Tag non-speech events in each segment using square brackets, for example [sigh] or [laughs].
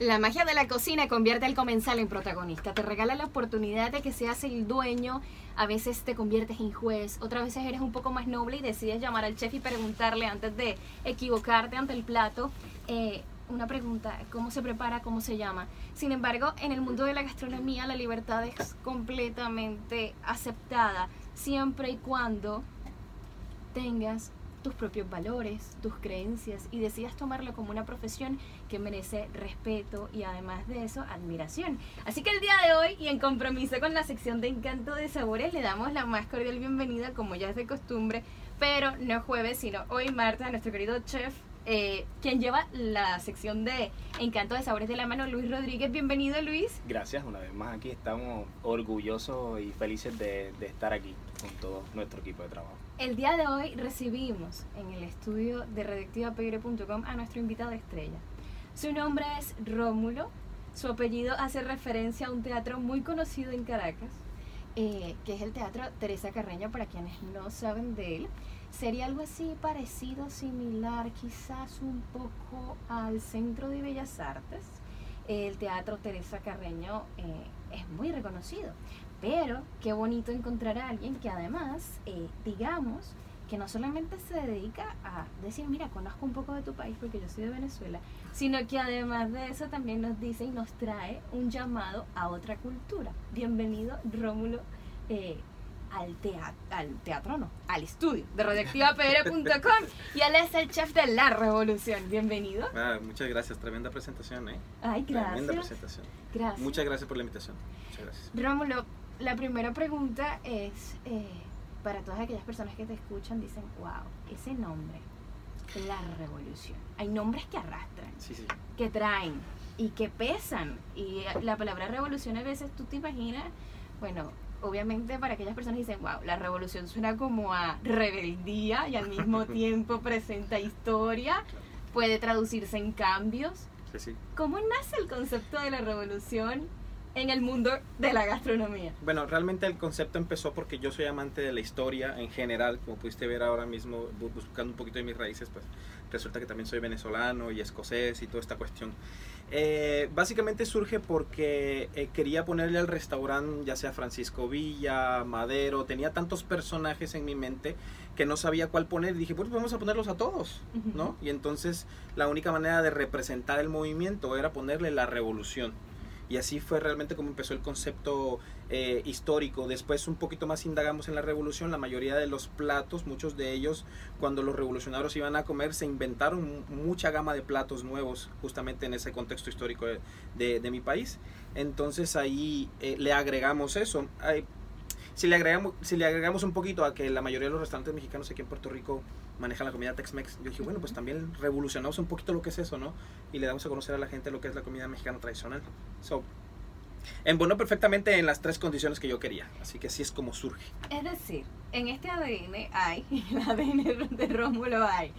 La magia de la cocina convierte al comensal en protagonista, te regala la oportunidad de que seas el dueño, a veces te conviertes en juez, otras veces eres un poco más noble y decides llamar al chef y preguntarle antes de equivocarte ante el plato. Eh, una pregunta, ¿cómo se prepara? ¿Cómo se llama? Sin embargo, en el mundo de la gastronomía la libertad es completamente aceptada, siempre y cuando tengas tus propios valores, tus creencias y decidas tomarlo como una profesión que merece respeto y además de eso admiración. Así que el día de hoy y en compromiso con la sección de Encanto de Sabores le damos la más cordial bienvenida como ya es de costumbre, pero no jueves sino hoy martes a nuestro querido chef eh, quien lleva la sección de Encanto de Sabores de la Mano, Luis Rodríguez. Bienvenido, Luis. Gracias, una vez más aquí estamos orgullosos y felices de, de estar aquí con todo nuestro equipo de trabajo. El día de hoy recibimos en el estudio de redactivapegre.com a nuestro invitado estrella. Su nombre es Rómulo, su apellido hace referencia a un teatro muy conocido en Caracas, eh, que es el Teatro Teresa Carreño, para quienes no saben de él. Sería algo así parecido, similar, quizás un poco al Centro de Bellas Artes. El Teatro Teresa Carreño eh, es muy reconocido, pero qué bonito encontrar a alguien que además, eh, digamos, que no solamente se dedica a decir, mira, conozco un poco de tu país porque yo soy de Venezuela, sino que además de eso también nos dice y nos trae un llamado a otra cultura. Bienvenido, Rómulo. Eh, al teatro, al teatro no, al estudio de radioactivapr.com y él es el chef de la revolución. Bienvenido. Ah, muchas gracias, tremenda presentación, ¿eh? Ay, gracias. Tremenda presentación. Gracias. Muchas gracias por la invitación. Muchas gracias. Rómulo, la primera pregunta es, eh, para todas aquellas personas que te escuchan, dicen, wow, ese nombre, la revolución. Hay nombres que arrastran, Sí, sí. que traen y que pesan. Y la palabra revolución a veces tú te imaginas, bueno, obviamente para aquellas personas dicen, wow, la revolución suena como a rebeldía y al mismo [laughs] tiempo presenta historia, puede traducirse en cambios. Sí. ¿Cómo nace el concepto de la revolución en el mundo de la gastronomía? Bueno, realmente el concepto empezó porque yo soy amante de la historia en general, como pudiste ver ahora mismo, bu- buscando un poquito de mis raíces, pues resulta que también soy venezolano y escocés y toda esta cuestión. Eh, básicamente surge porque eh, quería ponerle al restaurante, ya sea Francisco Villa, Madero, tenía tantos personajes en mi mente que no sabía cuál poner. Dije, pues vamos a ponerlos a todos, ¿no? Y entonces la única manera de representar el movimiento era ponerle la revolución. Y así fue realmente como empezó el concepto eh, histórico. Después un poquito más indagamos en la revolución. La mayoría de los platos, muchos de ellos, cuando los revolucionarios iban a comer, se inventaron mu- mucha gama de platos nuevos justamente en ese contexto histórico de, de- mi país. Entonces ahí eh, le agregamos eso. Si le, agregamos, si le agregamos un poquito a que la mayoría de los restaurantes mexicanos aquí en Puerto Rico manejan la comida Tex-Mex, yo dije, bueno, pues también revolucionamos un poquito lo que es eso, ¿no? Y le damos a conocer a la gente lo que es la comida mexicana tradicional. So, embonó perfectamente en las tres condiciones que yo quería. Así que así es como surge. Es decir, en este ADN hay, [laughs] en el ADN de Rómulo hay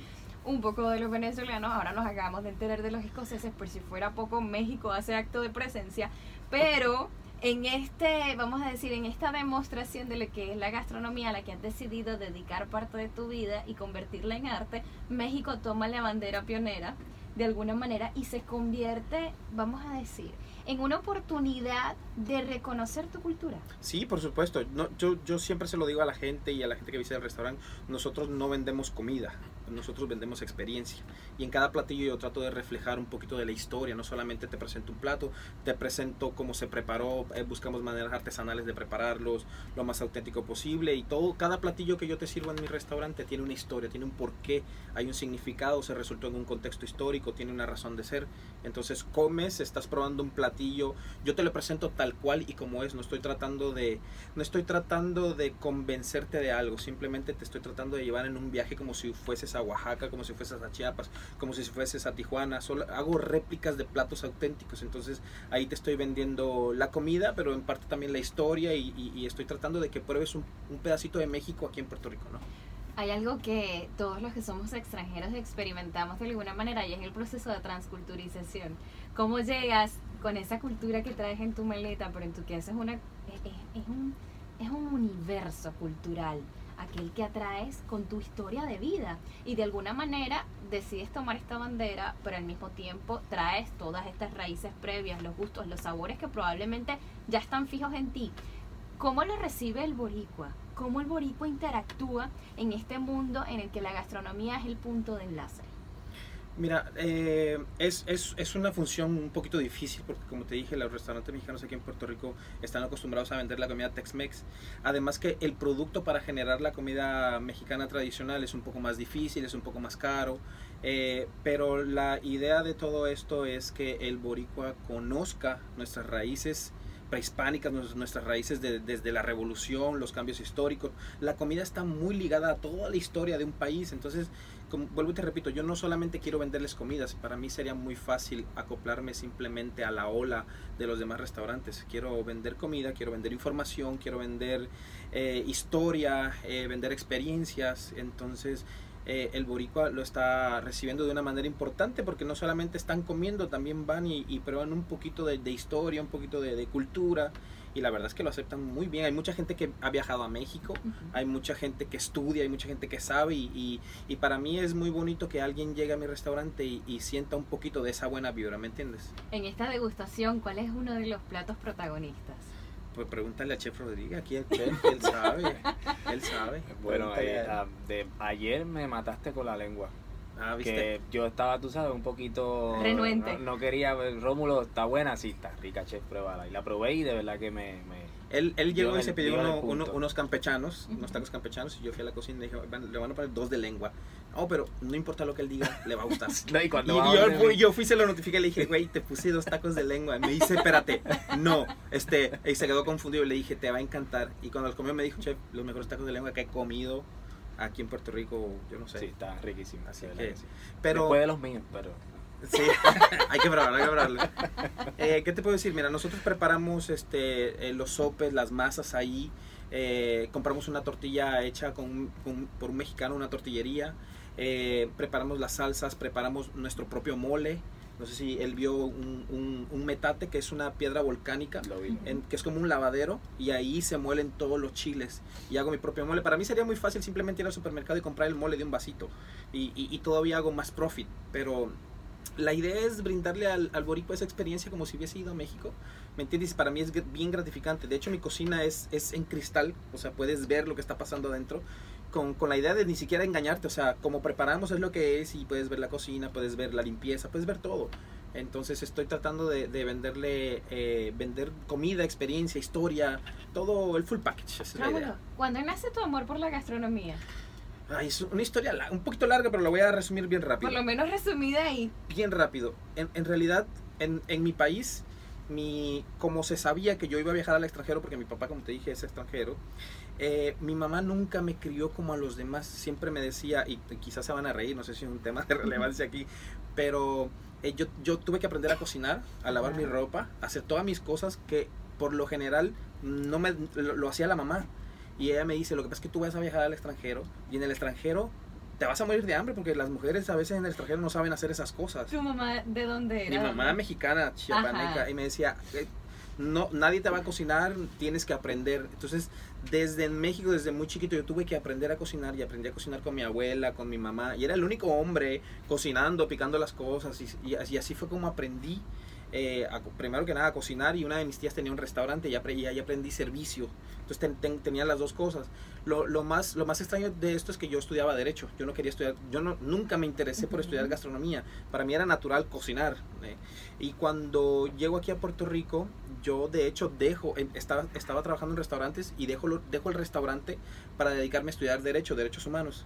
un poco de los venezolanos, ahora nos acabamos de enterar de los escoceses, por si fuera poco, México hace acto de presencia, pero en este, vamos a decir, en esta demostración de lo que es la gastronomía a la que has decidido dedicar parte de tu vida y convertirla en arte, México toma la bandera pionera de alguna manera y se convierte, vamos a decir, en una oportunidad de reconocer tu cultura. Sí, por supuesto. No, yo, yo siempre se lo digo a la gente y a la gente que visita el restaurante, nosotros no vendemos comida, nosotros vendemos experiencia. Y en cada platillo yo trato de reflejar un poquito de la historia, no solamente te presento un plato, te presento cómo se preparó, eh, buscamos maneras artesanales de prepararlos lo más auténtico posible y todo, cada platillo que yo te sirvo en mi restaurante tiene una historia, tiene un porqué, hay un significado, se resultó en un contexto histórico, tiene una razón de ser. Entonces comes, estás probando un platillo, yo te lo presento tal cual y como es, no estoy tratando de no estoy tratando de convencerte de algo, simplemente te estoy tratando de llevar en un viaje como si fueses a Oaxaca, como si fueses a Chiapas, como si fueses a Tijuana, solo hago réplicas de platos auténticos, entonces ahí te estoy vendiendo la comida, pero en parte también la historia y, y- y estoy tratando de que pruebes un, un pedacito de México aquí en Puerto Rico, ¿no? Hay algo que todos los que somos extranjeros experimentamos de alguna manera y es el proceso de transculturización. ¿Cómo llegas con esa cultura que traes en tu maleta, pero en tu casa es, una, es- es un, es un universo cultural aquel que atraes con tu historia de vida. Y de alguna manera decides tomar esta bandera, pero al mismo tiempo traes todas estas raíces previas, los gustos, los sabores que probablemente ya están fijos en ti. ¿Cómo lo recibe el boricua? ¿Cómo el boricua interactúa en este mundo en el que la gastronomía es el punto de enlace? Mira, eh, es, es, es, una función un poquito difícil porque como te dije, los restaurantes mexicanos aquí en Puerto Rico están acostumbrados a vender la comida Tex-Mex. Además que el producto para generar la comida mexicana tradicional es un poco más difícil, es un poco más caro. Eh, pero la idea de todo esto es que el boricua conozca nuestras raíces prehispánicas, nuestras raíces desde la revolución, los cambios históricos. La comida está muy ligada a toda la historia de un país, entonces vuelvo y te repito, yo no solamente quiero venderles comidas, para mí sería muy fácil acoplarme simplemente a la ola de los demás restaurantes. Quiero vender comida, quiero vender información, quiero vender eh, historia, eh, vender experiencias. Entonces, eh, el boricua lo está recibiendo de una manera importante porque no solamente están comiendo, también van y, prueban un poquito de, historia, un poquito de cultura y la verdad es que lo aceptan muy bien. Hay mucha gente que ha viajado a México, hay mucha gente que estudia, hay mucha gente que sabe y, y, para mí es muy bonito que alguien llegue a mi restaurante y, sienta un poquito de esa buena vibra, ¿me entiendes? En esta degustación, ¿cuál es uno de los platos protagonistas? Pues pregúntale a Chef Rodríguez, aquí el chef, él sabe, él sabe. Bueno, eh, ah, de, ayer me mataste con la lengua. Ah, que yo estaba, tú sabes, un poquito... Renuente. No, quería, Rómulo, está buena, sí, está rica, chef, pruébala. Y la probé y de verdad que me... él, él llegó y se pidió unos campechanos, unos tacos campechanos, y yo fui a la cocina y dije, le van a poner dos de lengua. No, pero no importa lo que él diga, le va a gustar. [laughs] y, yo, fui, yo fui, se lo notifiqué, le dije, güey, te puse dos tacos de lengua. me dice, espérate, no. Este, y se quedó confundido, le dije, te va a encantar. Y cuando los comió me dijo, chef, los mejores tacos de lengua que he comido aquí en Puerto Rico, yo no sé. Sí, está riquísimo. Así que, pero, Después de los míos, pero... Sí, [laughs] hay que probarlo, hay que probarlo. Eh, ¿Qué te puedo decir? Mira, nosotros preparamos este, eh, los sopes, las masas ahí. Eh, compramos una tortilla hecha con, por un mexicano, una tortillería. preparamos las salsas, preparamos nuestro propio mole. No sé si él vio un, un, metate, que es una piedra volcánica, que es como un lavadero, y ahí se muelen todos los chiles. Y hago mi propio mole. Para mí sería muy fácil simplemente ir al supermercado y comprar el mole de un vasito. Y, y, todavía hago más profit. Pero la idea es brindarle al, al boricua esa experiencia como si hubiese ido a México. ¿Me entiendes? Para mí es bien gratificante. De hecho, mi cocina es, es en cristal, o sea, puedes ver lo que está pasando adentro con, con, la idea de ni siquiera engañarte, o sea, como preparamos es lo que es y puedes ver la cocina, puedes ver la limpieza, puedes ver todo. Entonces estoy tratando de, de venderle, eh, vender comida, experiencia, historia, todo el full package. Esa es ¿Cuándo nace tu amor por la gastronomía? Ay, es una historia un poquito larga, pero la voy a resumir bien rápido. Por lo menos resumida ahí. Bien rápido. En, en realidad, en, en mi país, mi, como se sabía que yo iba a viajar al extranjero, porque mi papá, como te dije, es extranjero, eh, mi mamá nunca me crió como a los demás, siempre me decía, y quizás se van a reír, no sé si es un tema de [laughs] relevancia aquí, pero eh, yo, yo tuve que aprender a cocinar, a lavar mi ropa, a hacer todas mis cosas que por lo general no me lo, hacía la mamá. Y ella me dice, lo que pasa es que tú vas a viajar al extranjero y en el extranjero te vas a morir de hambre porque las mujeres a veces en el extranjero no saben hacer esas cosas. ¿Tu mamá de dónde era? Mi mamá mexicana, chiapaneca, y me decía, eh, no, nadie te va a cocinar, tienes que aprender. Entonces, desde México, desde muy chiquito, yo tuve que aprender a cocinar y aprendí a cocinar con mi abuela, con mi mamá. Y era el único hombre cocinando, picando las cosas. Y, así fue como aprendí, eh, primero que nada, a cocinar. Y una de mis tías tenía un restaurante y aprendí, y aprendí servicio. Entonces tenía las dos cosas. Lo, lo, más, lo más extraño de esto es que yo estudiaba Derecho. Yo no quería estudiar, yo no, nunca me interesé por estudiar gastronomía. Para mí era natural cocinar. ¿eh? Y cuando llego aquí a Puerto Rico, yo de hecho dejo, estaba, estaba trabajando en restaurantes y dejo, dejo el restaurante para dedicarme a estudiar Derecho, Derechos Humanos.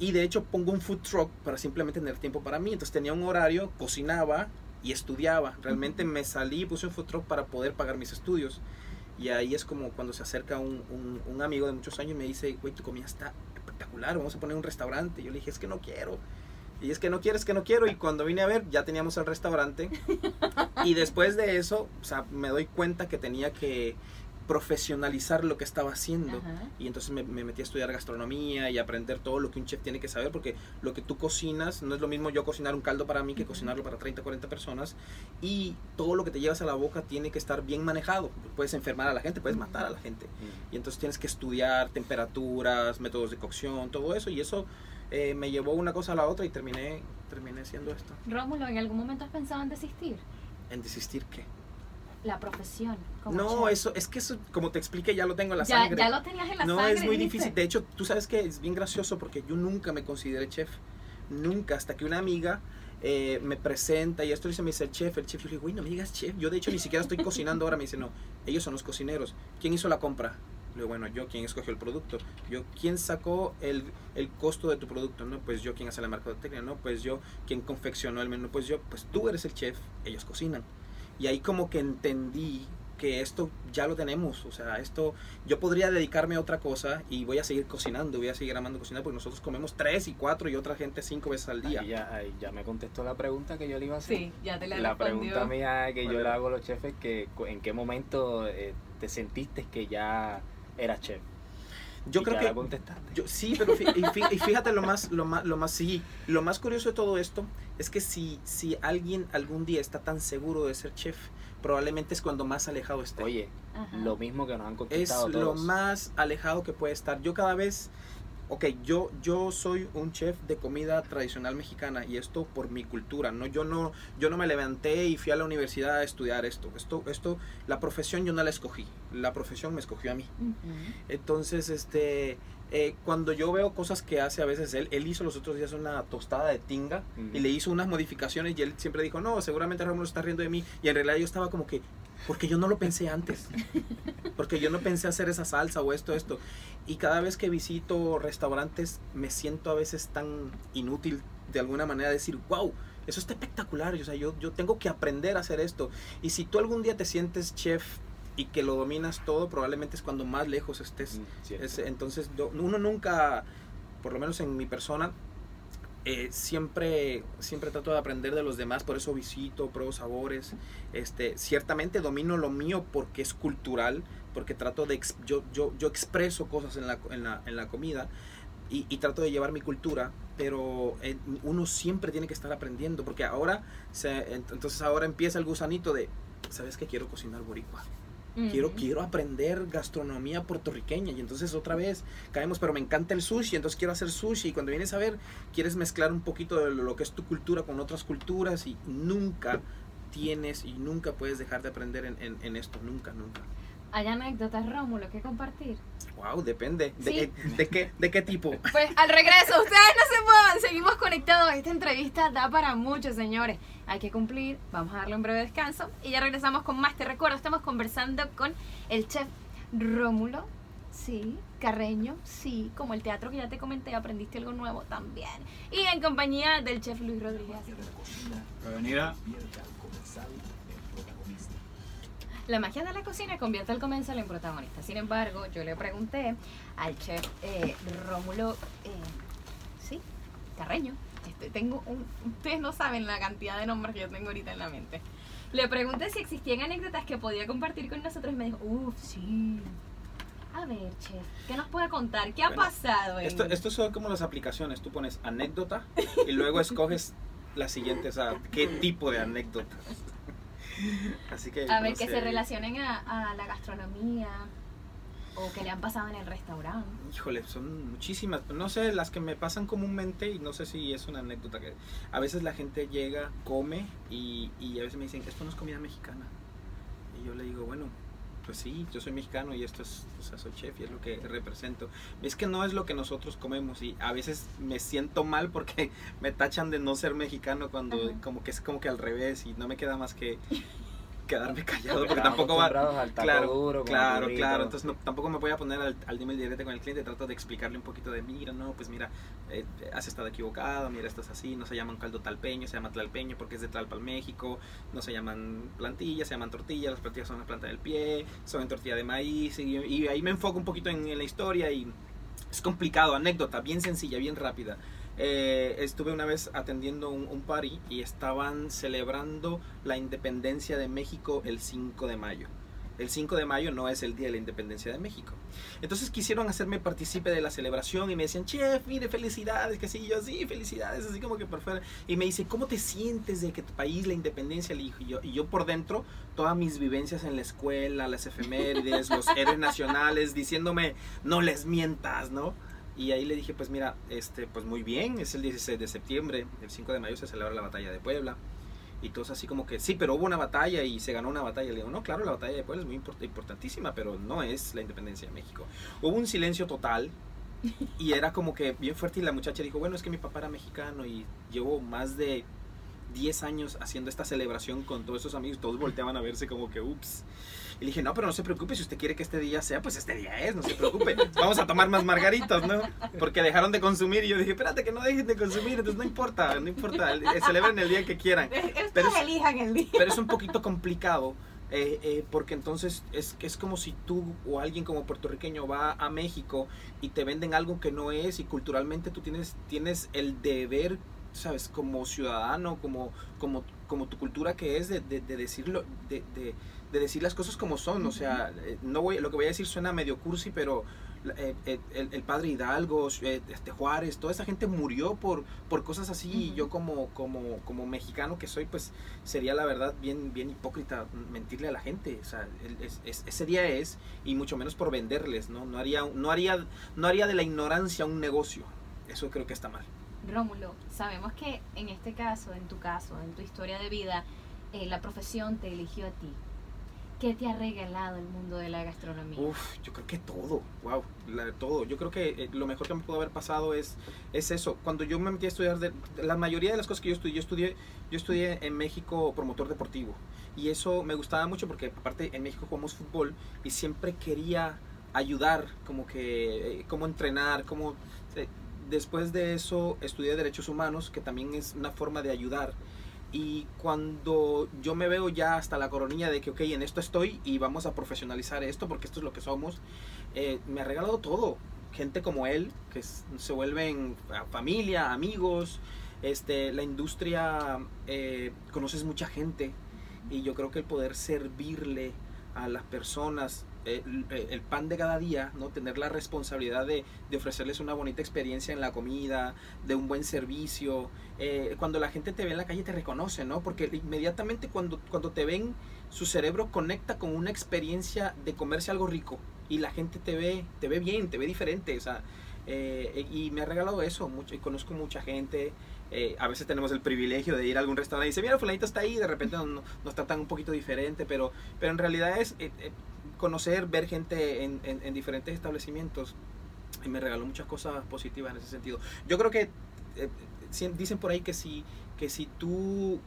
Y de hecho pongo un food truck para simplemente tener tiempo para mí. Entonces tenía un horario, cocinaba y estudiaba. Realmente me salí y puse un food truck para poder pagar mis estudios. Y ahí es como cuando se acerca un, un, amigo de muchos años y me dice, güey, tu comida está espectacular, vamos a poner un restaurante. Y yo le dije, es que no quiero. Y es que no quieres, que no quiero. Y cuando vine a ver, ya teníamos el restaurante. Y después de eso, o sea, me doy cuenta que tenía que, profesionalizar lo que estaba haciendo. Ajá. Y entonces me, me metí a estudiar gastronomía y aprender todo lo que un chef tiene que saber, porque lo que tú cocinas no es lo mismo yo cocinar un caldo para mí que cocinarlo para 30, 40 personas. Y todo lo que te llevas a la boca tiene que estar bien manejado. Puedes enfermar a la gente, puedes matar a la gente. Y entonces tienes que estudiar temperaturas, métodos de cocción, todo eso. Y eso eh, me llevó una cosa a la otra y terminé, terminé haciendo esto. Rómulo, ¿en algún momento has pensado en desistir? En desistir qué. La profesión. como No, chef. eso es que eso, como te expliqué, ya lo tengo en la ya, sangre. ya lo tenías en la no, sangre. es muy difícil. De hecho, tú sabes que es bien gracioso porque yo nunca me consideré chef. Nunca, hasta que una amiga eh, me presenta y esto dice, me dice el chef, el chef. Yo le digo, güey, no me digas chef. Yo de hecho ni siquiera estoy cocinando ahora. Me dice, no, ellos son los cocineros. ¿Quién hizo la compra? Le digo, bueno, yo, ¿quién escogió el producto? Yo, ¿quién sacó el, el costo de tu producto? No, pues yo, ¿quién hace la mercadotecnia? No, pues yo, ¿quién confeccionó el menú? Pues yo, pues tú eres el chef, ellos cocinan. Y ahí como que entendí que esto ya lo tenemos, o sea, esto yo podría dedicarme a otra cosa y voy a seguir cocinando, voy a seguir amando cocinar porque nosotros comemos tres y cuatro y otra gente cinco veces al día. Ahí ya, ahí ya me contestó la pregunta que yo le iba a hacer. Sí, ya te la, La respondió. pregunta mía que yo le hago a los chefs es que en qué momento eh, te sentiste que ya eras chef. Yo Y creo que contestaste. Yo, sí, pero fí- y fí- y fíjate lo más, lo más, lo más, sí, lo más curioso de todo esto es que si, si alguien algún día está tan seguro de ser chef, probablemente es cuando más alejado esté. Oye, Ajá. lo mismo que nos han es contestado lo todos. más alejado que puede estar. Yo cada vez, ok, yo, yo soy un chef de comida tradicional mexicana y esto por mi cultura, ¿no? Yo no, yo no me levanté y fui a la universidad a estudiar esto. Esto, esto, la profesión yo no la escogí, la profesión me escogió a mí. Entonces, este, eh, cuando yo veo cosas que hace a veces él, él hizo los otros días una tostada de tinga y le hizo unas modificaciones y él siempre dijo, no, seguramente Rómulo está riendo de mí. Y en realidad yo estaba como que, porque yo no lo pensé antes. Porque yo no pensé hacer esa salsa o esto, esto. Y cada vez que visito restaurantes me siento a veces tan inútil de alguna manera decir, wow, eso está espectacular. O sea, yo, yo tengo que aprender a hacer esto. Y si tú algún día te sientes chef y que lo dominas todo, probablemente es cuando más lejos estés. Mm. Es- entonces, uno nunca, por lo menos en mi persona, eh, siempre, siempre trato de aprender de los demás, por eso visito, pruebo sabores. Este, ciertamente domino lo mío porque es cultural, porque trato de, yo, yo, yo expreso cosas en la, en la, en la comida y, trato de llevar mi cultura, pero eh, uno siempre tiene que estar aprendiendo, porque ahora, entonces ahora empieza el gusanito de, ¿sabes qué? Quiero cocinar boricua quiero, quiero aprender gastronomía puertorriqueña. Y entonces otra vez caemos, pero me encanta el sushi, entonces quiero hacer sushi. Y cuando vienes a ver quieres mezclar un poquito de lo que es tu cultura con otras culturas. Y nunca tienes y nunca puedes dejar de aprender en, en- en esto, nunca, nunca. ¿Hay anécdotas, Rómulo, que compartir? Wow, depende. ¿De, Sí. de qué, ¿De qué tipo? [laughs] Pues al regreso, ustedes no se muevan, seguimos conectados. Esta entrevista da para mucho, señores. Hay que cumplir, vamos a darle un breve descanso y ya regresamos con más. Te recuerdo, estamos conversando con el chef Rómulo, sí, Carreño, sí, como el teatro que ya te comenté, aprendiste algo nuevo también. Y en compañía del chef Luis Rodríguez. Avenida. La magia de la cocina convierte al comensal en protagonista. Sin embargo, yo le pregunté al chef eh, Rómulo, eh, sí, Carreño. Este, tengo un, ustedes no saben la cantidad de nombres que yo tengo ahorita en la mente. Le pregunté si existían anécdotas que podía compartir con nosotros y me dijo, uff, sí. A ver, chef, ¿qué nos puede contar? ¿Qué ha Bueno, pasado? en- Esto, estos son como las aplicaciones, tú pones anécdota y luego escoges la siguiente, o sea, qué tipo de anécdota. [laughs] Así que... a ver, no que sé. se relacionen a, a la gastronomía o que le han pasado en el restaurante. Híjole, son muchísimas. No sé, las que me pasan comúnmente y no sé si es una anécdota que a veces la gente llega, come y, y a veces me dicen, esto no es comida mexicana. Y yo le digo, bueno, pues sí, yo soy mexicano y esto es, o sea, soy chef y es lo que represento. Es que no es lo que nosotros comemos y a veces me siento mal porque [laughs] me tachan de no ser mexicano cuando Ajá. como que es como que al revés y no me queda más que quedarme callado porque tampoco va, al taco Claro, duro, claro, burrito. claro. Entonces no, tampoco me voy a poner al, al dime el directo con el cliente. Trato de explicarle un poquito de, mira, no, pues mira, eh, has estado equivocado, mira, esto es así. No se llaman caldo talpeño, se llama tlalpeño porque es de Tlalpan, México. No se llaman plantillas, se llaman tortillas. Las plantillas son la planta del pie, son en tortilla de maíz. Y, y ahí me enfoco un poquito en, en la historia y es complicado. Anécdota, bien sencilla, bien rápida. Eh, estuve una vez atendiendo un, un party y estaban celebrando la independencia de México el 5 de mayo. El 5 de mayo no es el día de la independencia de México. Entonces quisieron hacerme partícipe de la celebración y me decían, chef, mire, felicidades, que sí, yo sí, felicidades, así como que por fuera. Y me dice, ¿cómo te sientes de que tu país, la independencia, le dijo y yo? Y yo por dentro, todas mis vivencias en la escuela, las efemérides, los [laughs] héroes nacionales, diciéndome, no les mientas, ¿no? Y ahí le dije, pues mira, este, pues muy bien, es el 16 de septiembre, el 5 de mayo se celebra la batalla de Puebla. Y todos así como que, sí, pero hubo una batalla y se ganó una batalla. Le digo, no, claro, la batalla de Puebla es muy import- importantísima, pero no es la independencia de México. Hubo un silencio total y era como que bien fuerte y la muchacha dijo, bueno, es que mi papá era mexicano y llevo más de 10 años haciendo esta celebración con todos esos amigos. Todos volteaban a verse como que, ups. Y le dije, no, pero no se preocupe, si usted quiere que este día sea, pues este día es, no se preocupe. Vamos a tomar más margaritas, ¿no? Porque dejaron de consumir y yo dije, espérate que no dejen de consumir, entonces no importa, no importa, eh, celebren el día que quieran. Ustedes Pero es- elijan el día. Pero es un poquito complicado. eh, eh, porque entonces es, es como si tú o alguien como puertorriqueño va a México y te venden algo que no es y culturalmente tú tienes, tienes el deber, sabes, como ciudadano, como, como, como tu cultura que es de, de, de decirlo, de, de, de decir las cosas como son. O sea, eh, no voy, lo que voy a decir suena medio cursi, pero eh, eh, el, el padre Hidalgo, eh, este Juárez, toda esa gente murió por, por cosas así y Ujú. yo como, como, como mexicano que soy, pues sería la verdad bien, bien hipócrita mentirle a la gente. O sea, el- es- es- ese día es, y mucho menos por venderles, ¿no? No haría, no, haría, no haría de la ignorancia un negocio. Eso creo que está mal. Rómulo, sabemos que en este caso, en tu caso, en tu historia de vida, la profesión te eligió a ti. ¿Qué te ha regalado el mundo de la gastronomía? Uf, yo creo que todo, wow, la- todo. Yo creo que eh, lo mejor que me pudo haber pasado es, es eso. Cuando yo me metí a estudiar, de, la mayoría de las cosas que yo estudié, yo estudié, yo estudié en México promotor deportivo. Y eso me gustaba mucho porque aparte en México jugamos fútbol y siempre quería ayudar, como que, eh, cómo entrenar, cómo... eh, después de eso estudié Derechos Humanos, que también es una forma de ayudar. Y cuando yo me veo ya hasta la coronilla de que, ok, en esto estoy y vamos a profesionalizar esto porque esto es lo que somos, eh, me ha regalado todo. Gente como él, que se vuelven a- familia, amigos, este, la industria, eh, conoces mucha gente y yo creo que el poder servirle a las personas el, el pan de cada día, ¿no? tener la responsabilidad de, de ofrecerles una bonita experiencia en la comida, de un buen servicio. Eh, cuando la gente te ve en la calle te reconoce, ¿no? Porque inmediatamente cuando, cuando te ven, su cerebro conecta con una experiencia de comerse algo rico y la gente te ve, te ve bien, te ve diferente, o sea, eh, y me ha regalado eso, mucho, y conozco mucha gente. eh, a veces tenemos el privilegio de ir a algún restaurante y dice, mira, fulanito está ahí, de repente nos, nos tratan un poquito diferente, pero, pero en realidad es eh, eh, conocer, ver gente en, en- en diferentes establecimientos y me regaló muchas cosas positivas en ese sentido. Yo creo que eh, dicen por ahí que si, que si tú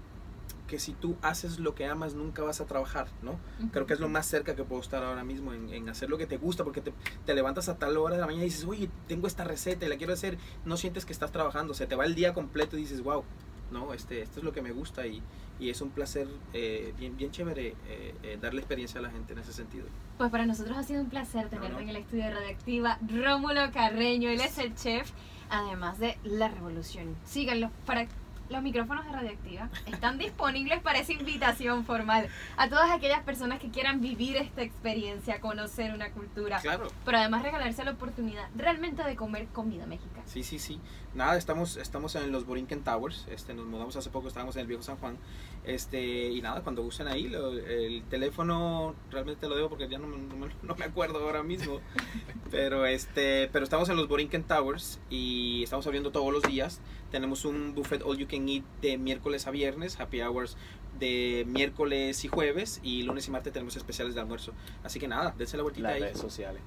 que si tú haces lo que amas nunca vas a trabajar, ¿no? Creo que es lo más cerca que puedo estar ahora mismo en, en hacer lo que te gusta, porque te, te levantas a tal hora de la mañana y dices, oye, tengo esta receta y la quiero hacer, no sientes que estás trabajando, se te va el día completo y dices, wow, no, este, esto es lo que me gusta y, y es un placer eh, bien, bien chévere eh, eh, darle experiencia a la gente en ese sentido. Pues para nosotros ha sido un placer No, tenerte no. en el estudio de Radioactiva. Rómulo Carreño, él es el chef, además de La Revolución. Síganlo para los micrófonos de Radioactiva. Están disponibles para esa invitación formal a todas aquellas personas que quieran vivir esta experiencia, conocer una cultura, Claro. pero además regalarse la oportunidad realmente de comer comida mexicana. Sí, sí, sí. Nada, estamos, estamos en los Borinquen Towers. Este, nos mudamos hace poco, estábamos en el viejo San Juan. Este, y nada, cuando gusten ahí, lo- el teléfono realmente lo debo porque ya no, no no me acuerdo ahora mismo. [laughs] pero este, pero estamos en los Borinquen Towers y estamos abriendo todos los días. Tenemos un buffet all you can eat de miércoles a viernes, happy hours de miércoles y jueves y lunes y martes tenemos especiales de almuerzo. Así que nada, dense la vueltita Las ahí. redes sociales.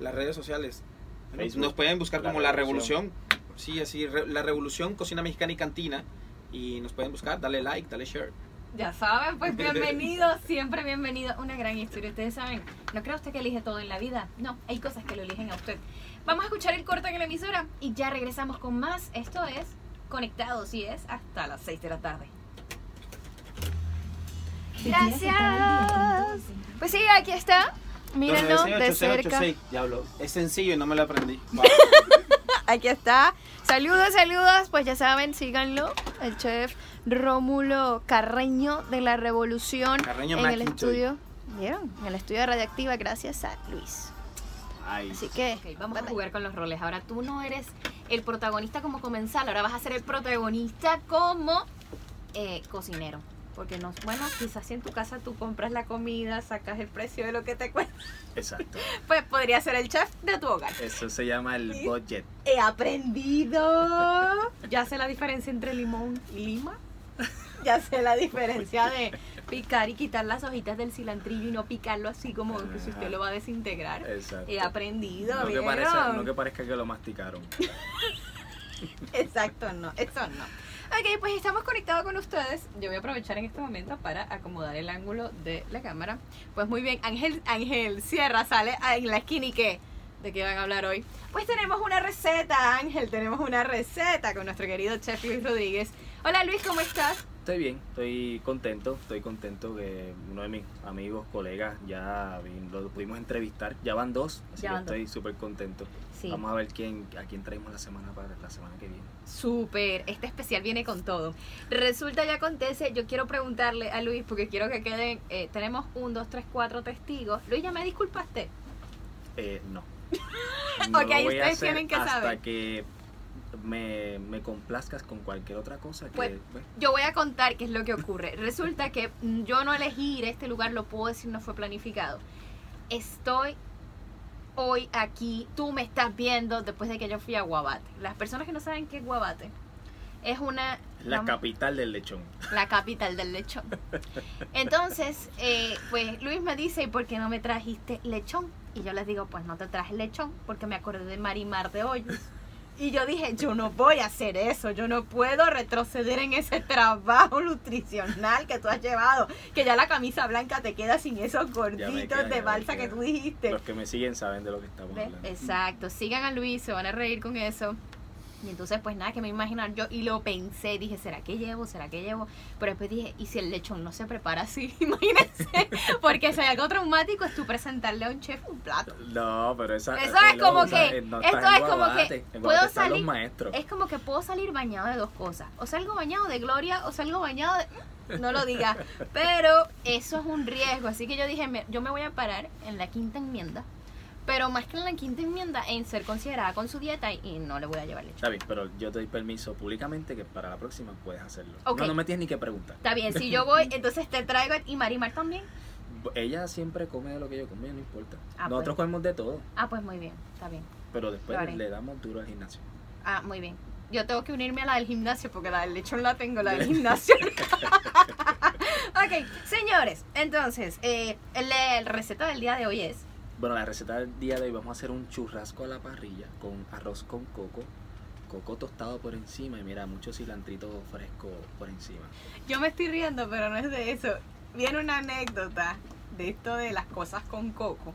Las redes sociales. Facebook. Nos pueden buscar La como La Revolución. Revolución. Sí, así, Re- La Revolución, Cocina Mexicana y Cantina. Y nos pueden buscar, dale like, dale share. Ya saben, pues [laughs] bienvenidos, siempre bienvenido. Una gran historia, ustedes saben. No cree usted que elige todo en la vida. No, hay cosas que lo eligen a usted. Vamos a escuchar el corte en la emisora y ya regresamos con más. Esto es Conectados y es hasta las 6 de la tarde. Gracias. Pues sí, aquí está. Mírenlo de cerca. Diablo, es sencillo y no me lo aprendí. [laughs] Aquí está. Saludos, saludos. Pues ya saben, síganlo. El chef Rómulo Carreño de la Revolución Carreño en el estudio ¿Vieron? En el estudio de Radioactiva gracias a Luis. Ay, Así que vamos bye a bye. jugar con los roles. Ahora tú no eres el protagonista como comensal, ahora vas a ser el protagonista como eh, cocinero. Porque no, bueno, quizás si en tu casa tú compras la comida, sacas el precio de lo que te cuesta, exacto. [laughs] pues podría ser el chef de tu hogar. Eso se llama el budget. He aprendido. Ya sé la diferencia entre limón y lima. [laughs] Ya sé la diferencia de picar y quitar las hojitas del cilantrillo y no picarlo así como que si usted lo va a desintegrar. Exacto. He aprendido, no que, parezca, no que parezca que lo masticaron. [laughs] Exacto, no, eso no. Ok, pues estamos conectados con ustedes. Yo voy a aprovechar en este momento para acomodar el ángulo de la cámara. Pues muy bien, Ángel, Ángel Sierra sale en la esquina y qué. ¿De qué van a hablar hoy? Pues tenemos una receta, Ángel, tenemos una receta con nuestro querido chef Luis Rodríguez. Hola Luis, ¿cómo estás? Estoy bien, estoy contento, estoy contento que uno de mis amigos, colegas, ya lo pudimos entrevistar. Ya van dos, así Ya que estoy súper contento. Sí. Vamos a ver quién, a quién traemos la semana para la semana que viene. Súper, este especial viene con todo. Resulta y acontece, yo quiero preguntarle a Luis, porque quiero que queden, eh, tenemos un, dos, tres, cuatro testigos. Luis, ¿ya me disculpaste? Eh, no. [laughs] Ok, voy a ustedes tienen que hasta saber. que me, me complazcas con cualquier otra cosa que... Pues, pues, Yo voy a contar qué es lo que ocurre. Resulta que mm, yo no elegí ir a este lugar, lo puedo decir, no fue planificado. Estoy hoy aquí, tú me estás viendo después de que yo fui a Guabate. Las personas que no saben qué es Guabate, es una... la vamos- capital del lechón. la capital del lechón. [laughs] Entonces, eh, pues Luis me dice, ¿y por qué no me trajiste lechón? Y yo les digo, pues no te traje lechón porque me acordé de Marimar de Hoyos. Y yo dije, yo no voy a hacer eso, yo no puedo retroceder en ese trabajo nutricional que tú has llevado, que ya la camisa blanca te queda sin esos gorditos queda, de balsa que tú dijiste. Los que me siguen saben de lo que estamos ¿Ves? hablando. Exacto, sigan a Luis, se van a reír con eso. Y entonces, pues nada, que me imaginar yo y lo pensé, dije, ¿será que llevo? ¿Será que llevo? Pero después dije, ¿y si el lechón no se prepara así? [laughs] Imagínense, porque si hay algo traumático es tú presentarle a un chef un plato. No, pero esa... Eso eh, es no, como o sea, que- eh, no esto es como que puedo salir-. Es como que puedo salir bañado de dos cosas. O salgo bañado de gloria o salgo bañado de... No lo digas. [laughs] Pero eso es un riesgo. Así que yo dije, me- yo me voy a parar en la quinta enmienda. Pero más que en la quinta enmienda, en ser considerada con su dieta y, no le voy a llevar leche. Está bien, pero yo te doy permiso públicamente que para la próxima puedes hacerlo. Ok. No, no me tienes ni que preguntar. Está bien, si yo [laughs] voy, entonces te traigo y Marimar también. Ella siempre come de lo que yo como, no importa. Ah, Nosotros pues. comemos de todo, Ah, pues muy bien, está bien. pero después le damos duro al gimnasio. Ah, muy bien. Yo tengo que unirme a la del gimnasio porque la del lechón la tengo, la del [laughs] gimnasio. [laughs] ok, señores, entonces, eh, la receta del día de hoy es Bueno, la receta del día de hoy vamos a hacer un churrasco a la parrilla con arroz con coco, coco tostado por encima y mira, mucho cilantrito fresco por encima. Yo me estoy riendo, pero no es de eso. Viene una anécdota de esto de las cosas con coco.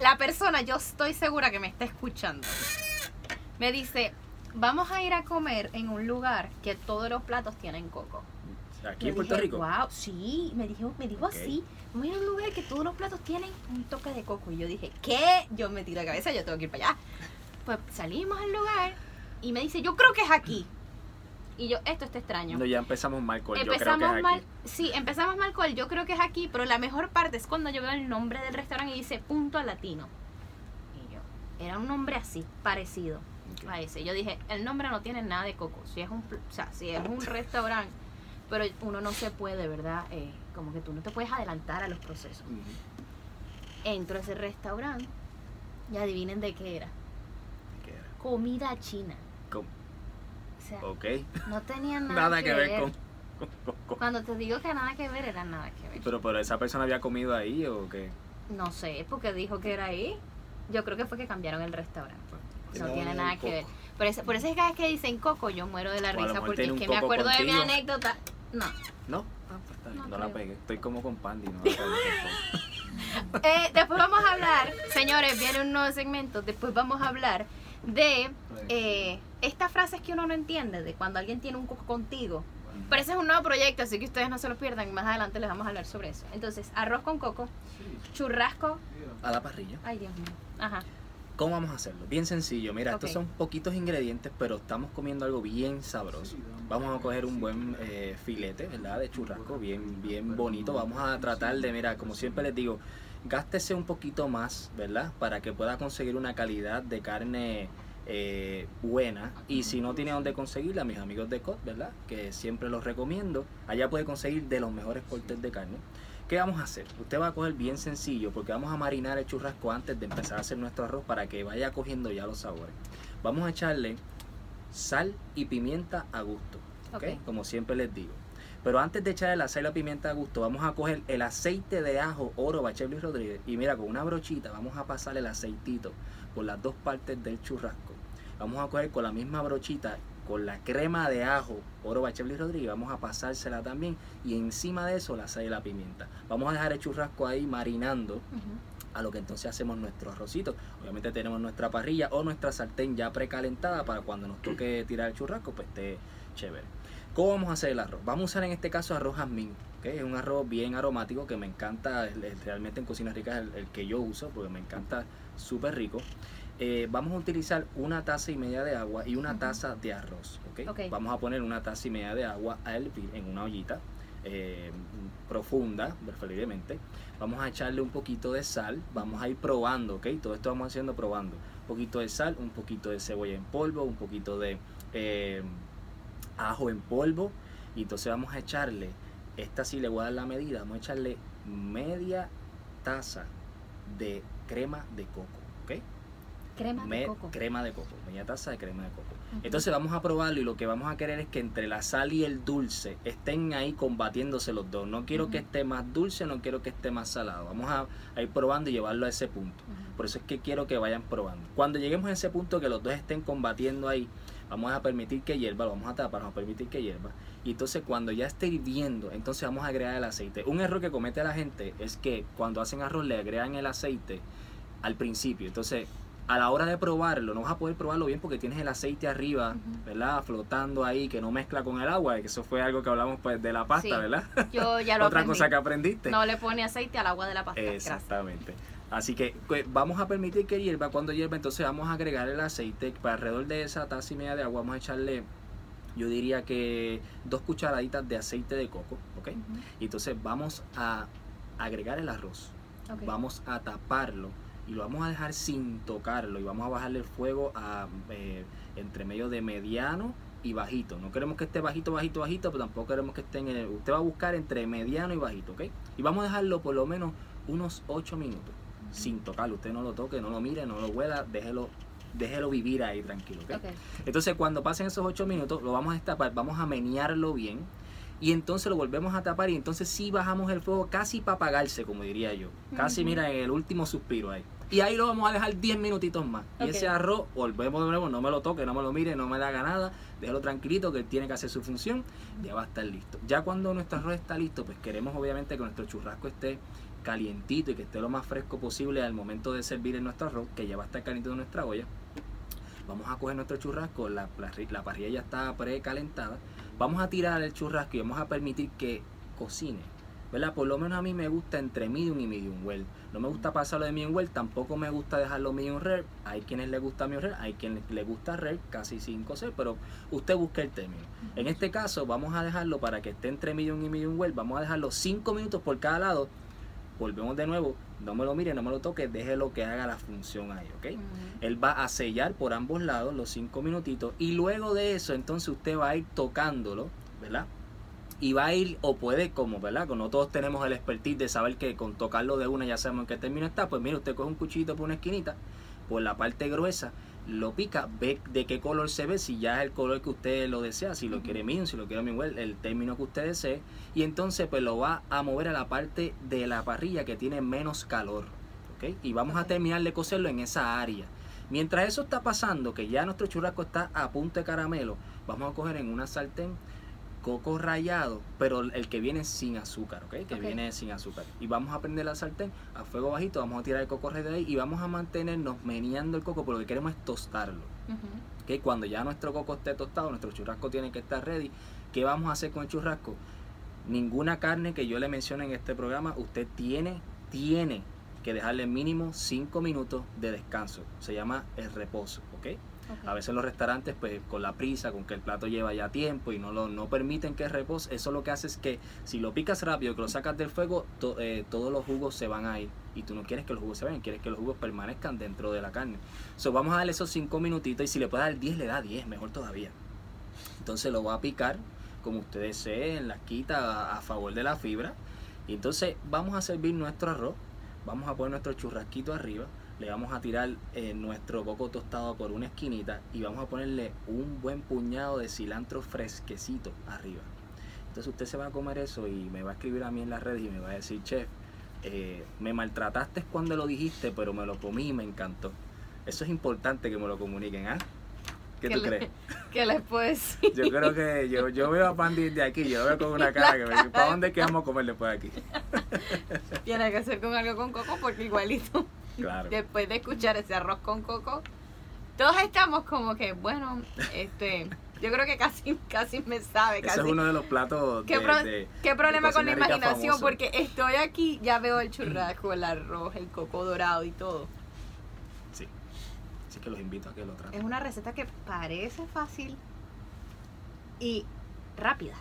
La persona, yo estoy segura que me está escuchando, me dice, vamos a ir a comer en un lugar que todos los platos tienen coco. Aquí en Puerto dije, Rico. Wow, sí, me dijo, me dijo Ok. así. Vamos a ir a un lugar que todos los platos tienen un toque de coco. Y yo dije, ¿qué? Yo me tiré la cabeza, yo tengo que ir para allá. Pues salimos al lugar y me dice, yo creo que es aquí. Y yo, esto está extraño. No, ya empezamos mal con yo creo que empezamos es mal, aquí. sí, empezamos mal con el yo creo que es aquí, pero la mejor parte es cuando yo veo el nombre del restaurante y dice punto latino. Y yo, era un nombre así, parecido a ese. Yo dije, el nombre no tiene nada de coco. Si es un, o sea, si es un restaurante, pero uno no se puede, ¿verdad? Eh, como que tú no te puedes adelantar a los procesos. Entro a ese restaurante y adivinen de qué era. ¿Qué era? Comida china. Com- O sea, Ok, no tenía nada, nada que ver con, con- con- con- Cuando te digo que nada que ver, era nada que ver. Pero, pero esa persona había comido ahí o qué? No sé, porque dijo que era ahí. Yo creo que fue que cambiaron el restaurante. No No, tiene nada que ver. Por eso, por eso es que cada vez que dicen coco, yo muero de la O risa mejor porque es que me acuerdo de mi anécdota. No. ¿No? Ah, pues está bien, No no, la pegué. Estoy como con Pandy, no la. [laughs] Eh, después vamos a hablar, señores, viene un nuevo segmento. Después vamos a hablar de eh, estas frases que uno no entiende, de cuando alguien tiene un coco contigo. Pero ese es un nuevo proyecto, así que ustedes no se lo pierdan. Más adelante les vamos a hablar sobre eso. Entonces, arroz con coco, churrasco. A la parrilla. Ay, Dios mío. Ajá. ¿Cómo vamos a hacerlo? Bien sencillo. Mira, estos son poquitos ingredientes, pero estamos comiendo algo bien sabroso. Vamos a coger un buen eh, filete, ¿verdad? De churrasco, bien, bien bonito. Vamos a tratar de, mira, como siempre les digo, gástese un poquito más, ¿verdad? Para que pueda conseguir una calidad de carne eh, buena. Y si no tiene dónde conseguirla, mis amigos de COT, ¿verdad? Que siempre los recomiendo. Allá puede conseguir de los mejores cortes de carne. ¿Qué vamos a hacer? Usted va a coger bien sencillo porque vamos a marinar el churrasco antes de empezar a hacer nuestro arroz para que vaya cogiendo ya los sabores. Vamos a echarle sal y pimienta a gusto, ¿ok? Ok. Como siempre les digo. Pero antes de echarle la sal y la pimienta a gusto, vamos a coger el aceite de ajo oro Bachel Rodríguez y mira, con una brochita vamos a pasar el aceitito por las dos partes del churrasco. Vamos a coger con la misma brochita, con la crema de ajo oro Bachel Rodríguez, vamos a pasársela también y encima de eso la sal y la pimienta. Vamos a dejar el churrasco ahí marinando a lo que entonces hacemos nuestro arrocito. Obviamente tenemos nuestra parrilla o nuestra sartén ya precalentada para cuando nos toque [clears throat] tirar el churrasco, pues esté chévere. ¿Cómo vamos a hacer el arroz? Vamos a usar en este caso arroz jazmín, ¿ok? es un arroz bien aromático que me encanta, realmente en cocina rica es el, el que yo uso porque me encanta súper rico. Eh, vamos a utilizar una taza y media de agua y una taza de arroz. ¿ok? Ok. Vamos a poner una taza y media de agua a hervir en una ollita eh, profunda, preferiblemente. Vamos a echarle un poquito de sal, vamos a ir probando, ¿ok? Todo esto vamos haciendo probando. Un poquito de sal, un poquito de cebolla en polvo, un poquito de eh, ajo en polvo. Y entonces vamos a echarle, esta sí le voy a dar la medida, vamos a echarle media taza de crema de coco. Crema de Me- coco. Crema de coco, media taza de crema de coco. Entonces vamos a probarlo y lo que vamos a querer es que entre la sal y el dulce estén ahí combatiéndose los dos. No quiero que esté más dulce, no quiero que esté más salado. Vamos a, a ir probando y llevarlo a ese punto. Por eso es que quiero que vayan probando. Cuando lleguemos a ese punto que los dos estén combatiendo ahí, vamos a permitir que hierva, lo vamos a tapar, vamos a permitir que hierva. Y entonces cuando ya esté hirviendo, entonces vamos a agregar el aceite. Un error que comete la gente es que cuando hacen arroz le agregan el aceite al principio. Entonces, a la hora de probarlo, no vas a poder probarlo bien porque tienes el aceite arriba. ¿verdad? Flotando ahí, que no mezcla con el agua, que eso fue algo que hablamos pues de la pasta, Sí. ¿verdad? Yo ya [laughs] lo Otra aprendí. cosa que aprendiste. No le pone aceite al agua de la pasta. Gracias. Exactamente. Así que pues, vamos a permitir que hierva. Cuando hierva, entonces vamos a agregar el aceite. Para alrededor de esa taza y media de agua, vamos a echarle, yo diría que dos cucharaditas de aceite de coco, ¿ok? Y entonces vamos a agregar el arroz. Vamos a taparlo y lo vamos a dejar sin tocarlo. Y vamos a bajarle el fuego a eh, entre medio de mediano y bajito. No queremos que esté bajito, bajito, bajito, pero tampoco queremos que esté en el... Usted va a buscar entre mediano y bajito, ¿ok? Y vamos a dejarlo por lo menos unos 8 minutos sin tocarlo. Usted no lo toque, no lo mire, no lo huela, déjelo, déjelo vivir ahí tranquilo, ¿ok? Ok. Entonces cuando pasen esos 8 minutos lo vamos a destapar, vamos a menearlo bien y entonces lo volvemos a tapar y entonces sí bajamos el fuego casi para apagarse, como diría yo. Casi mira en el último suspiro ahí. Y ahí lo vamos a dejar 10 minutitos más. Y ese arroz, volvemos de nuevo, no me lo toque, no me lo mire, no me le haga nada, déjalo tranquilito que él tiene que hacer su función, ya va a estar listo. Ya cuando nuestro arroz está listo, pues queremos obviamente que nuestro churrasco esté calientito y que esté lo más fresco posible al momento de servir en nuestro arroz, que ya va a estar caliente en nuestra olla. Vamos a coger nuestro churrasco, la, la, la parrilla ya está precalentada. Vamos a tirar el churrasco y vamos a permitir que cocine. ¿Verdad? Por lo menos a mí me gusta entre medium y medium well. No me gusta pasarlo de medium well, tampoco me gusta dejarlo medium rare. Hay quienes les gusta medium rare, hay quienes les gusta rare, casi sin cocer, pero usted busca el término. En este caso vamos a dejarlo para que esté entre medium y medium well. Vamos a dejarlo 5 minutos por cada lado. Volvemos de nuevo, no me lo mire, no me lo toque, déjelo que haga la función ahí, ¿ok? Él va a sellar por ambos lados los cinco minutitos y luego de eso entonces usted va a ir tocándolo, ¿verdad? Y va a ir, o puede como, ¿verdad? Como no todos tenemos el expertise de saber que con tocarlo de una ya sabemos en qué término está, pues mire, usted coge un cuchillito por una esquinita, por la parte gruesa, lo pica, ve de qué color se ve, si ya es el color que usted lo desea, si lo quiere medium, si lo quiere medium well, el término que usted desee, y entonces pues lo va a mover a la parte de la parrilla que tiene menos calor, ¿ok? Y vamos a terminar de cocerlo en esa área. Mientras eso está pasando, que ya nuestro churrasco está a punto de caramelo, vamos a coger en una sartén coco rallado, pero el que viene sin azúcar, ¿ok? Que viene sin azúcar. Y vamos a prender la sartén a fuego bajito, vamos a tirar el coco rallado de ahí y vamos a mantenernos meneando el coco, porque lo que queremos es tostarlo. ¿ok? Cuando ya nuestro coco esté tostado, nuestro churrasco tiene que estar ready. ¿Qué vamos a hacer con el churrasco? Ninguna carne que yo le mencione en este programa, usted tiene, tiene que dejarle mínimo 5 minutos de descanso. Se llama el reposo, ¿ok? A veces los restaurantes, pues con la prisa, con que el plato lleva ya tiempo y no lo no permiten que repose, eso lo que hace es que si lo picas rápido, que lo sacas del fuego, eh, todos los jugos se van a ir. Y tú no quieres que los jugos se vayan, quieres que los jugos permanezcan dentro de la carne. So, vamos a darle esos 5 minutitos y si le puede dar 10, le da 10, mejor todavía. Entonces lo va a picar como usted desee, en la quita a, a favor de la fibra. Y entonces vamos a servir nuestro arroz, vamos a poner nuestro churrasquito arriba, le vamos a tirar eh, nuestro coco tostado por una esquinita y vamos a ponerle un buen puñado de cilantro fresquecito arriba. Entonces usted se va a comer eso y me va a escribir a mí en las redes y me va a decir, chef, eh, me maltrataste cuando lo dijiste, pero me lo comí y me encantó. Eso es importante que me lo comuniquen, ¿ah? ¿Qué ¿Qué tú le- crees? [laughs] ¿Qué les puedo decir? Yo creo que yo, yo veo a Pandy de aquí, yo lo veo con una cara que me dice, ¿para dónde es que vamos a comer después de aquí? [laughs] Tiene que ser con algo con coco porque igualito. Claro. Después de escuchar ese arroz con coco, todos estamos como que, bueno, este, yo creo que casi, [laughs] casi me sabe, Ese es uno de los platos ¿Qué, de, pro- de- qué problema de con la imaginación? famoso. Porque estoy aquí, ya veo el churrasco, el arroz, el coco dorado y todo. Sí. Así que los invito a que lo traten. Es una receta que parece fácil y rápida.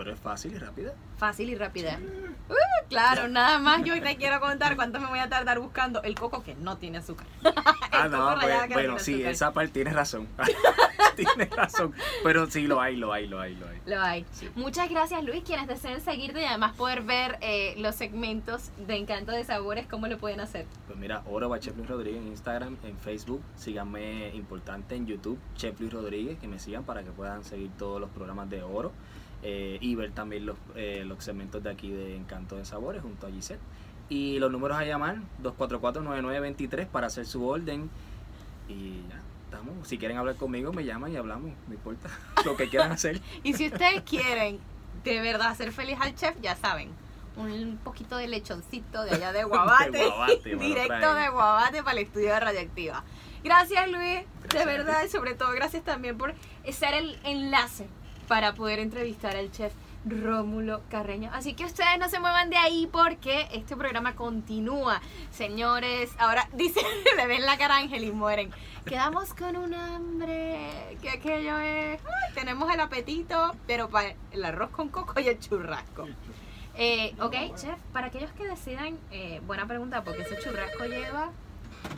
Pero es fácil y rápida. Fácil y rápida. Uh, claro, nada más yo [laughs] te quiero contar cuánto me voy a tardar buscando el coco que no tiene azúcar. [laughs] Ah, no, pues, no bueno, sí, azúcar. esa parte tienes razón. [laughs] tienes razón. Pero sí, lo hay, lo hay, lo hay, lo hay. Lo hay. Sí. Muchas gracias, Luis. Quienes deseen seguirte y además poder ver eh, los segmentos de Encanto de Sabores, ¿cómo lo pueden hacer? Pues mira, Oro by Chef Luis Rodríguez en Instagram, en Facebook. Síganme importante en YouTube, Chef Luis Rodríguez, que me sigan para que puedan seguir todos los programas de Oro. Eh, y ver también los, eh, los segmentos de aquí de Encanto de Sabores junto a Gisette. Y los números a llamar, 244-9923 para hacer su orden. Y ya, estamos. Si quieren hablar conmigo, me llaman y hablamos, no importa. [laughs] Lo que quieran hacer. [laughs] Y si ustedes quieren de verdad hacer feliz al chef, ya saben, un poquito de lechoncito de allá de [laughs] Guabate, De directo de Guabate para el estudio de Radioactiva. Gracias Luis, de Gracias verdad, y sobre todo gracias también por ser el enlace para poder entrevistar al chef Rómulo Carreño. Así que ustedes no se muevan de ahí porque este programa continúa. Señores, ahora [laughs] dice, le ven la cara a Ángel y mueren. Quedamos con un hambre, que aquello es... ay, tenemos el apetito, pero para el arroz con coco y el churrasco. Eh, ok, chef, para aquellos que decidan, eh, buena pregunta, porque ese churrasco lleva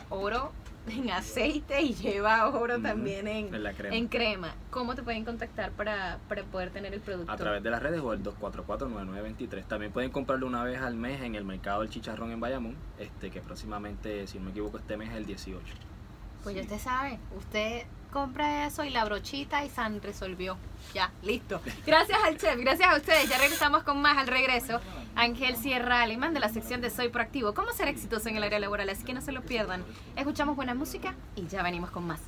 oro en aceite y lleva oro también en, en la crema. en crema. ¿Cómo te pueden contactar para, para poder tener el producto? A través de las redes o el 244-9923. También pueden comprarlo una vez al mes en el mercado del chicharrón en Bayamón, este que próximamente, si no me equivoco, este mes es el 18. Pues ya usted sabe, usted compra eso y la brochita y San resolvió. Ya, listo. Gracias al chef, gracias a ustedes. Ya regresamos con más al regreso. Ángel Sierra Alemán de la sección de Soy Proactivo. ¿Cómo ser exitoso en el área laboral? Así que no se lo pierdan. Escuchamos buena música y ya venimos con más.